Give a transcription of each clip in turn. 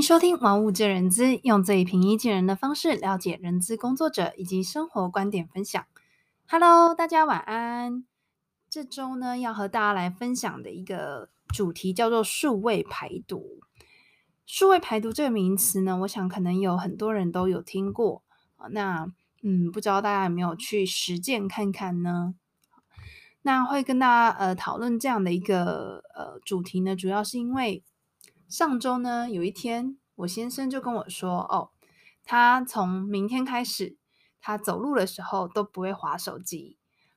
收听《玩物见人资》，用最平易近人的方式了解人资工作者以及生活观点分享。Hello，大家晚安。这周呢，要和大家来分享的一个主题叫做“数位排毒”。数位排毒这个名词呢，我想可能有很多人都有听过。那嗯，不知道大家有没有去实践看看呢？那会跟大家呃讨论这样的一个呃主题呢，主要是因为。上周呢，有一天，我先生就跟我说：“哦，他从明天开始，他走路的时候都不会滑手机。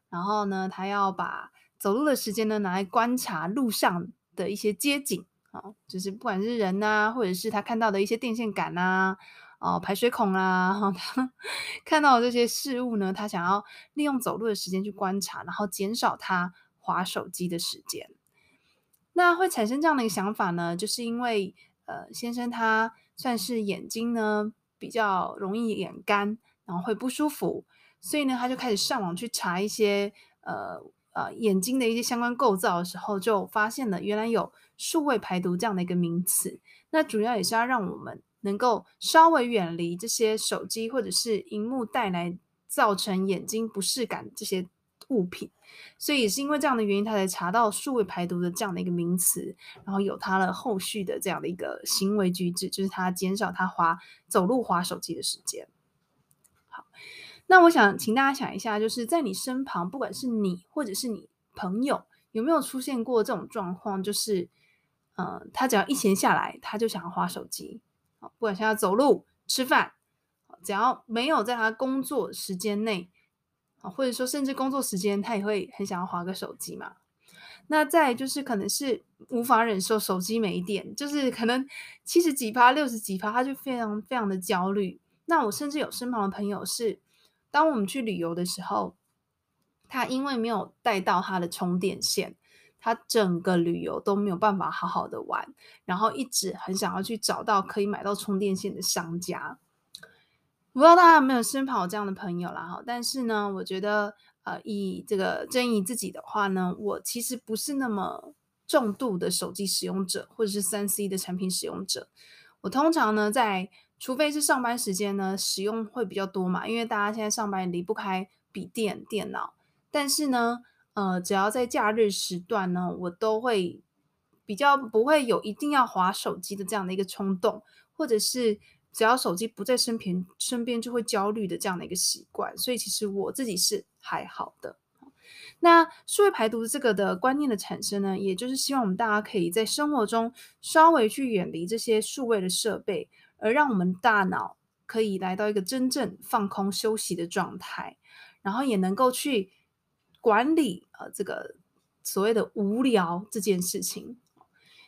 然后呢，他要把走路的时间呢拿来观察路上的一些街景啊，就是不管是人呐，或者是他看到的一些电线杆啊、哦排水孔啊，哈，他看到的这些事物呢，他想要利用走路的时间去观察，然后减少他滑手机的时间。”那会产生这样的一个想法呢，就是因为呃，先生他算是眼睛呢比较容易眼干，然后会不舒服，所以呢，他就开始上网去查一些呃呃眼睛的一些相关构造的时候，就发现了原来有数位排毒这样的一个名词。那主要也是要让我们能够稍微远离这些手机或者是荧幕带来造成眼睛不适感这些。物品，所以也是因为这样的原因，他才查到数位排毒的这样的一个名词，然后有他的后续的这样的一个行为举止，就是他减少他滑走路滑手机的时间。好，那我想请大家想一下，就是在你身旁，不管是你或者是你朋友，有没有出现过这种状况？就是，呃，他只要一闲下来，他就想要滑手机。好，不管是要走路、吃饭，只要没有在他工作时间内。或者说，甚至工作时间，他也会很想要滑个手机嘛。那再就是，可能是无法忍受手机没电，就是可能七十几趴、六十几趴，他就非常非常的焦虑。那我甚至有身旁的朋友是，当我们去旅游的时候，他因为没有带到他的充电线，他整个旅游都没有办法好好的玩，然后一直很想要去找到可以买到充电线的商家。不知道大家有没有身旁有这样的朋友啦？哈，但是呢，我觉得，呃，以这个正义自己的话呢，我其实不是那么重度的手机使用者，或者是三 C 的产品使用者。我通常呢，在除非是上班时间呢，使用会比较多嘛，因为大家现在上班离不开笔电、电脑。但是呢，呃，只要在假日时段呢，我都会比较不会有一定要划手机的这样的一个冲动，或者是。只要手机不在身边，身边就会焦虑的这样的一个习惯，所以其实我自己是还好的。那数位排毒这个的观念的产生呢，也就是希望我们大家可以在生活中稍微去远离这些数位的设备，而让我们大脑可以来到一个真正放空休息的状态，然后也能够去管理呃这个所谓的无聊这件事情。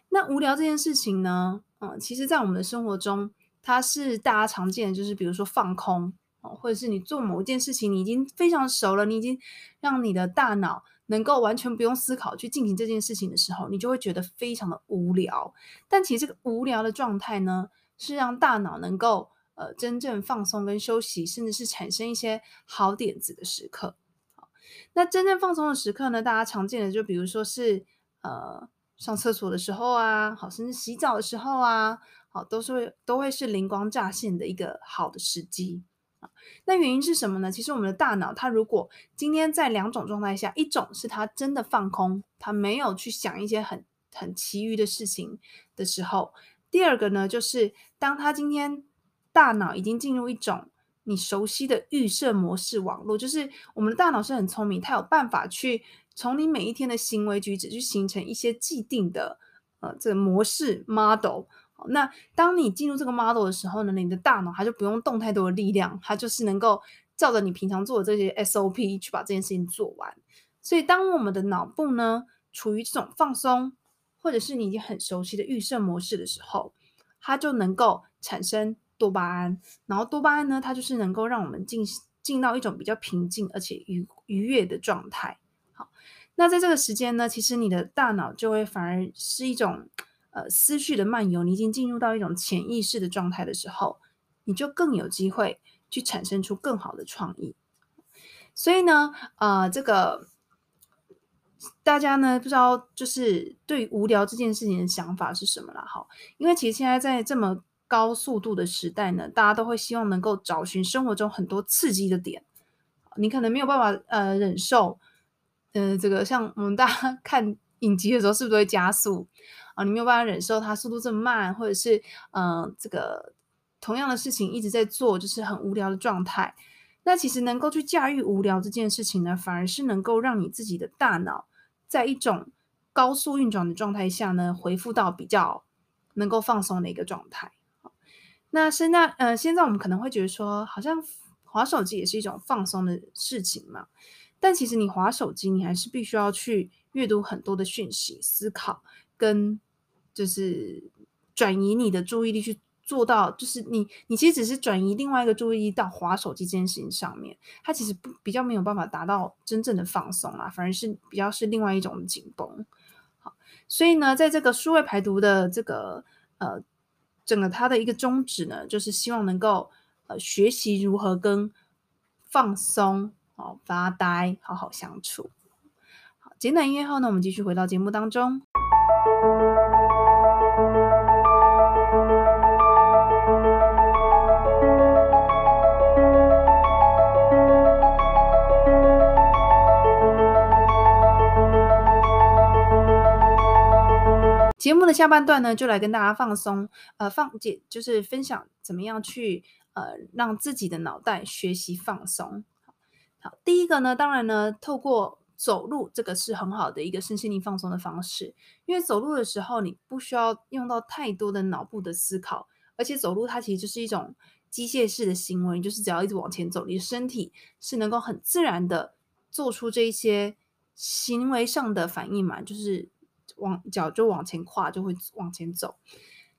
那无聊这件事情呢，嗯，其实在我们的生活中。它是大家常见的，就是比如说放空哦，或者是你做某一件事情，你已经非常熟了，你已经让你的大脑能够完全不用思考去进行这件事情的时候，你就会觉得非常的无聊。但其实这个无聊的状态呢，是让大脑能够呃真正放松跟休息，甚至是产生一些好点子的时刻。好，那真正放松的时刻呢，大家常见的就比如说是呃上厕所的时候啊，好，甚至洗澡的时候啊。好，都是会都会是灵光乍现的一个好的时机啊。那原因是什么呢？其实我们的大脑，它如果今天在两种状态下，一种是它真的放空，它没有去想一些很很其余的事情的时候；第二个呢，就是当它今天大脑已经进入一种你熟悉的预设模式网络，就是我们的大脑是很聪明，它有办法去从你每一天的行为举止去形成一些既定的呃这个模式 model。那当你进入这个 model 的时候呢，你的大脑它就不用动太多的力量，它就是能够照着你平常做的这些 SOP 去把这件事情做完。所以，当我们的脑部呢处于这种放松，或者是你已经很熟悉的预设模式的时候，它就能够产生多巴胺。然后多巴胺呢，它就是能够让我们进进到一种比较平静而且愉愉悦的状态。好，那在这个时间呢，其实你的大脑就会反而是一种。呃，思绪的漫游，你已经进入到一种潜意识的状态的时候，你就更有机会去产生出更好的创意。所以呢，呃，这个大家呢不知道，就是对无聊这件事情的想法是什么啦？哈，因为其实现在在这么高速度的时代呢，大家都会希望能够找寻生活中很多刺激的点。你可能没有办法呃忍受，呃，这个像我们大家 看影集的时候，是不是都会加速啊？你没有办法忍受它速度这么慢，或者是嗯、这个同样的事情一直在做，就是很无聊的状态。那其实能够去驾驭无聊这件事情呢，反而是能够让你自己的大脑在一种高速运转的状态下呢，恢复到比较能够放松的一个状态。那现在呃，现在我们可能会觉得说，好像滑手机也是一种放松的事情嘛。但其实你滑手机，你还是必须要去阅读很多的讯息、思考，跟就是转移你的注意力去。做到就是你，你其实只是转移另外一个注意力到滑手机这件事情上面，它其实不比较没有办法达到真正的放松啊，反而是比较是另外一种紧绷。好，所以呢，在这个数位排毒的这个呃整个它的一个宗旨呢，就是希望能够呃学习如何跟放松、哦发呆好好相处。好，简短音乐后呢，我们继续回到节目当中。节目的下半段呢，就来跟大家放松，呃，放解就是分享怎么样去呃让自己的脑袋学习放松。好，第一个呢，当然呢，透过走路，这个是很好的一个身心灵放松的方式，因为走路的时候你不需要用到太多的脑部的思考，而且走路它其实就是一种机械式的行为，就是只要一直往前走，你的身体是能够很自然的做出这一些行为上的反应嘛，就是。往脚就往前跨，就会往前走。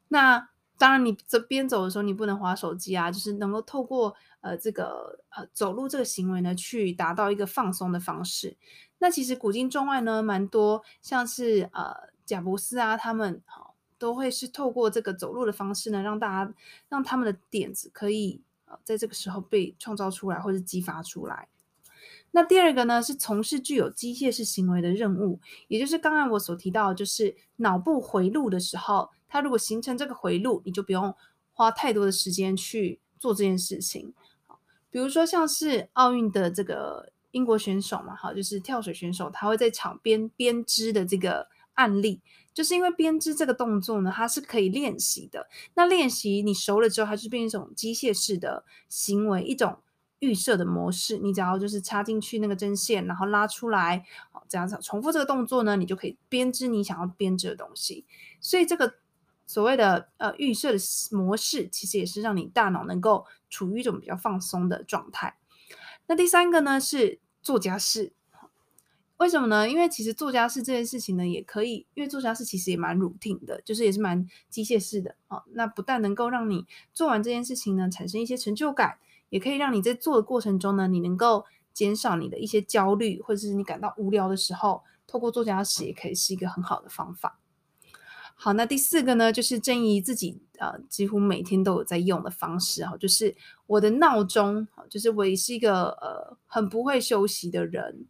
那当然，你这边走的时候，你不能滑手机啊，就是能够透过呃这个呃走路这个行为呢，去达到一个放松的方式。那其实古今中外呢，蛮多像是呃贾伯斯啊，他们好都会是透过这个走路的方式呢，让大家让他们的点子可以呃在这个时候被创造出来，或者激发出来。那第二个呢，是从事具有机械式行为的任务，也就是刚刚我所提到，就是脑部回路的时候，它如果形成这个回路，你就不用花太多的时间去做这件事情。好，比如说像是奥运的这个英国选手嘛，好，就是跳水选手，他会在场边编织的这个案例，就是因为编织这个动作呢，它是可以练习的。那练习你熟了之后，它就变成一种机械式的行为，一种。预设的模式，你只要就是插进去那个针线，然后拉出来，好，这样子重复这个动作呢，你就可以编织你想要编织的东西。所以这个所谓的呃预设的模式，其实也是让你大脑能够处于一种比较放松的状态。那第三个呢是做家事，为什么呢？因为其实做家事这件事情呢，也可以，因为做家事其实也蛮 routine 的，就是也是蛮机械式的啊。那不但能够让你做完这件事情呢，产生一些成就感。也可以让你在做的过程中呢，你能够减少你的一些焦虑，或者是你感到无聊的时候，透过做家事也可以是一个很好的方法。好，那第四个呢，就是正义自己呃几乎每天都有在用的方式哈，就是我的闹钟，就是我也是一个呃很不会休息的人，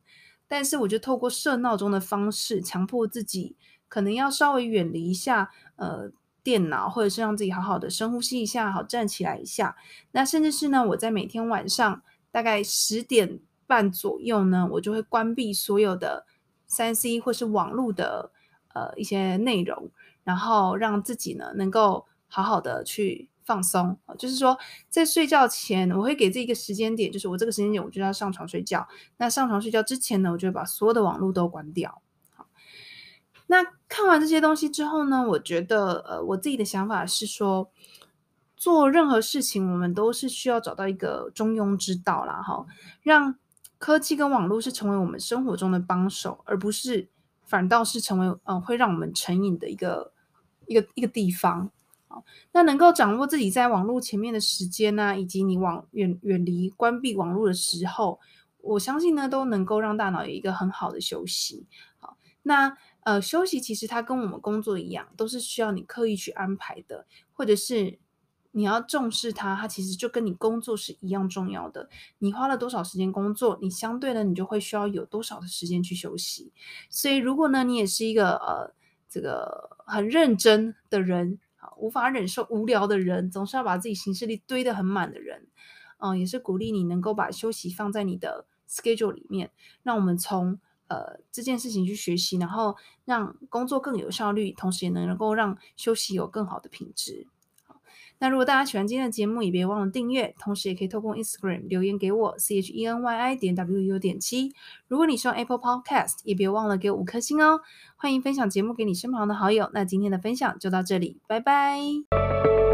但是我就透过设闹钟的方式，强迫自己可能要稍微远离一下呃。电脑，或者是让自己好好的深呼吸一下，好站起来一下。那甚至是呢，我在每天晚上大概十点半左右呢，我就会关闭所有的三 C 或是网络的呃一些内容，然后让自己呢能够好好的去放松。就是说，在睡觉前，我会给自己一个时间点，就是我这个时间点我就要上床睡觉。那上床睡觉之前呢，我就会把所有的网络都关掉。那看完这些东西之后呢，我觉得，呃，我自己的想法是说，做任何事情，我们都是需要找到一个中庸之道啦，哈，让科技跟网络是成为我们生活中的帮手，而不是反倒是成为，嗯、呃，会让我们成瘾的一个一个一个地方。好，那能够掌握自己在网络前面的时间呢、以及你往远远离关闭网络的时候，我相信呢，都能够让大脑有一个很好的休息。好，那。呃，休息其实它跟我们工作一样，都是需要你刻意去安排的，或者是你要重视它，它其实就跟你工作是一样重要的。你花了多少时间工作，你相对的你就会需要有多少的时间去休息。所以，如果呢，你也是一个呃这个很认真的人，无法忍受无聊的人，总是要把自己行事力堆得很满的人，嗯，也是鼓励你能够把休息放在你的 schedule 里面。让我们从呃这件事情去学习，然后让工作更有效率，同时也能够让休息有更好的品质。那如果大家喜欢今天的节目，也别忘了订阅，同时也可以透过 Instagram 留言给我 c h e n y i 点 w u 点七。如果你是用 Apple Podcast，也别忘了给我五颗星哦。欢迎分享节目给你身旁的好友。那今天的分享就到这里，拜拜。